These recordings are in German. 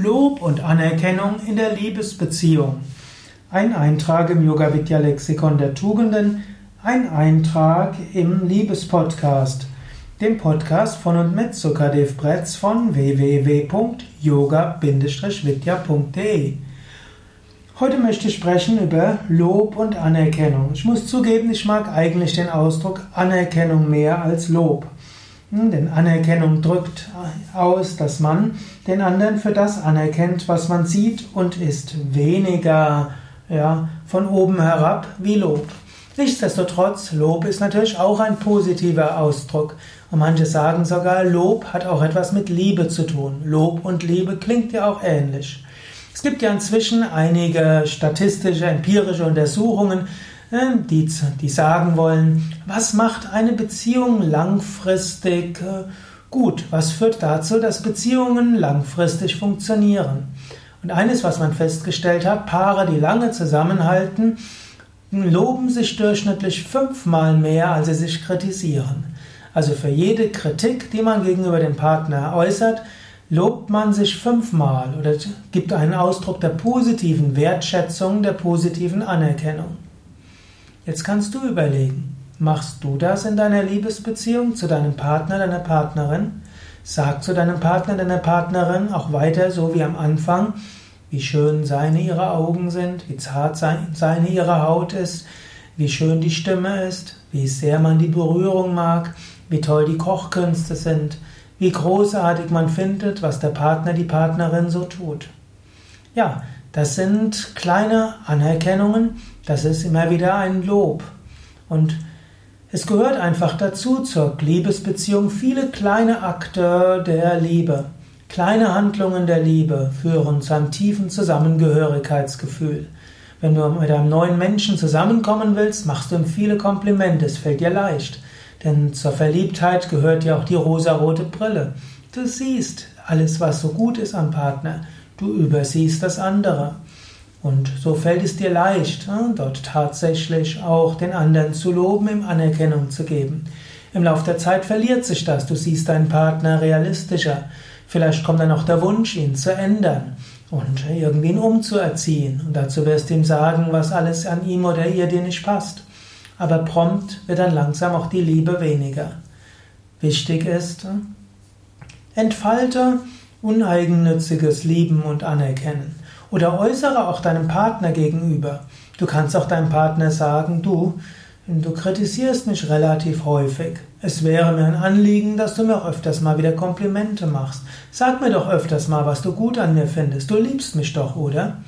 Lob und Anerkennung in der Liebesbeziehung. Ein Eintrag im Yoga Vidya Lexikon der Tugenden, ein Eintrag im Liebespodcast, dem Podcast von und mit Sukadev Bretz von www.yoga-vidya.de. Heute möchte ich sprechen über Lob und Anerkennung. Ich muss zugeben, ich mag eigentlich den Ausdruck Anerkennung mehr als Lob. Denn Anerkennung drückt aus, dass man den anderen für das anerkennt, was man sieht und ist weniger ja, von oben herab wie Lob. Nichtsdestotrotz, Lob ist natürlich auch ein positiver Ausdruck. Und manche sagen sogar, Lob hat auch etwas mit Liebe zu tun. Lob und Liebe klingt ja auch ähnlich. Es gibt ja inzwischen einige statistische, empirische Untersuchungen, die, die sagen wollen, was macht eine Beziehung langfristig äh, gut? Was führt dazu, dass Beziehungen langfristig funktionieren? Und eines, was man festgestellt hat, Paare, die lange zusammenhalten, loben sich durchschnittlich fünfmal mehr, als sie sich kritisieren. Also für jede Kritik, die man gegenüber dem Partner äußert, lobt man sich fünfmal oder gibt einen Ausdruck der positiven Wertschätzung, der positiven Anerkennung. Jetzt kannst du überlegen, machst du das in deiner Liebesbeziehung zu deinem Partner, deiner Partnerin? Sag zu deinem Partner, deiner Partnerin auch weiter so wie am Anfang, wie schön seine ihre Augen sind, wie zart seine ihre Haut ist, wie schön die Stimme ist, wie sehr man die Berührung mag, wie toll die Kochkünste sind, wie großartig man findet, was der Partner, die Partnerin so tut. Ja, das sind kleine Anerkennungen, das ist immer wieder ein Lob. Und es gehört einfach dazu zur Liebesbeziehung viele kleine Akte der Liebe. Kleine Handlungen der Liebe führen zu einem tiefen Zusammengehörigkeitsgefühl. Wenn du mit einem neuen Menschen zusammenkommen willst, machst du ihm viele Komplimente, es fällt dir leicht. Denn zur Verliebtheit gehört ja auch die rosarote Brille. Du siehst alles, was so gut ist am Partner. Du übersiehst das andere. Und so fällt es dir leicht, dort tatsächlich auch den anderen zu loben, ihm Anerkennung zu geben. Im Laufe der Zeit verliert sich das. Du siehst deinen Partner realistischer. Vielleicht kommt dann auch der Wunsch, ihn zu ändern und irgendwie ihn umzuerziehen. Und dazu wirst du ihm sagen, was alles an ihm oder ihr dir nicht passt. Aber prompt wird dann langsam auch die Liebe weniger. Wichtig ist, entfalte uneigennütziges Lieben und Anerkennen. Oder äußere auch deinem Partner gegenüber. Du kannst auch deinem Partner sagen, du, du kritisierst mich relativ häufig. Es wäre mir ein Anliegen, dass du mir öfters mal wieder Komplimente machst. Sag mir doch öfters mal, was du gut an mir findest. Du liebst mich doch, oder?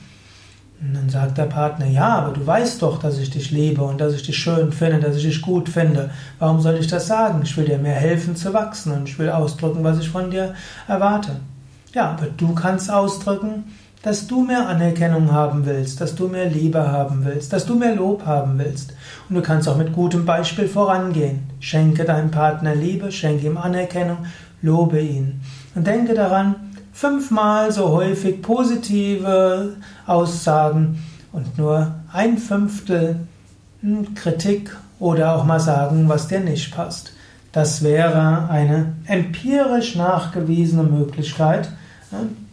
Und dann sagt der Partner, ja, aber du weißt doch, dass ich dich liebe und dass ich dich schön finde, dass ich dich gut finde. Warum soll ich das sagen? Ich will dir mehr helfen zu wachsen und ich will ausdrücken, was ich von dir erwarte. Ja, aber du kannst ausdrücken, dass du mehr Anerkennung haben willst, dass du mehr Liebe haben willst, dass du mehr Lob haben willst. Und du kannst auch mit gutem Beispiel vorangehen. Schenke deinem Partner Liebe, schenke ihm Anerkennung, lobe ihn. Und denke daran, fünfmal so häufig positive Aussagen und nur ein Fünftel hm, Kritik oder auch mal sagen, was dir nicht passt. Das wäre eine empirisch nachgewiesene Möglichkeit,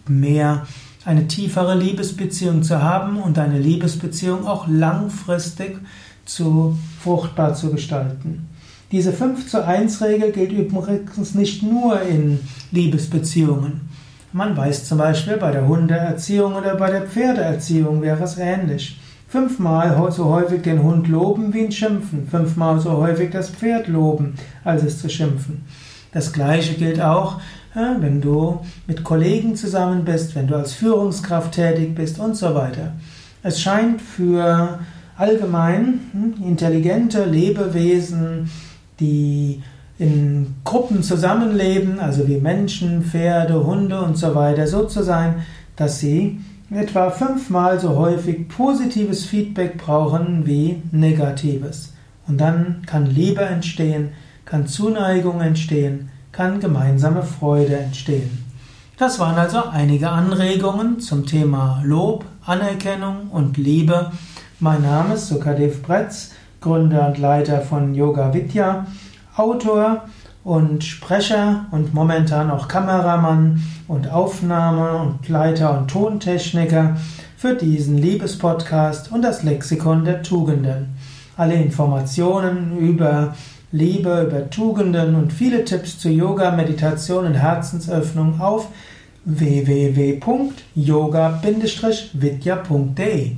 mehr eine tiefere Liebesbeziehung zu haben und eine Liebesbeziehung auch langfristig zu fruchtbar zu gestalten. Diese 5 zu 1 Regel gilt übrigens nicht nur in Liebesbeziehungen. Man weiß zum Beispiel, bei der Hundeerziehung oder bei der Pferdeerziehung wäre es ähnlich. Fünfmal so häufig den Hund loben wie ihn schimpfen, fünfmal so häufig das Pferd loben, als es zu schimpfen. Das gleiche gilt auch wenn du mit Kollegen zusammen bist, wenn du als Führungskraft tätig bist und so weiter. Es scheint für allgemein hm, intelligente Lebewesen, die in Gruppen zusammenleben, also wie Menschen, Pferde, Hunde und so weiter, so zu sein, dass sie etwa fünfmal so häufig positives Feedback brauchen wie negatives. Und dann kann Liebe entstehen, kann Zuneigung entstehen, kann gemeinsame Freude entstehen. Das waren also einige Anregungen zum Thema Lob, Anerkennung und Liebe. Mein Name ist Sukadev Bretz, Gründer und Leiter von Yoga Vidya, Autor und Sprecher und momentan auch Kameramann und Aufnahme und Leiter und Tontechniker für diesen Liebespodcast und das Lexikon der Tugenden. Alle Informationen über Liebe, über Tugenden und viele Tipps zu Yoga, Meditation und Herzensöffnung auf www.yoga-vidya.de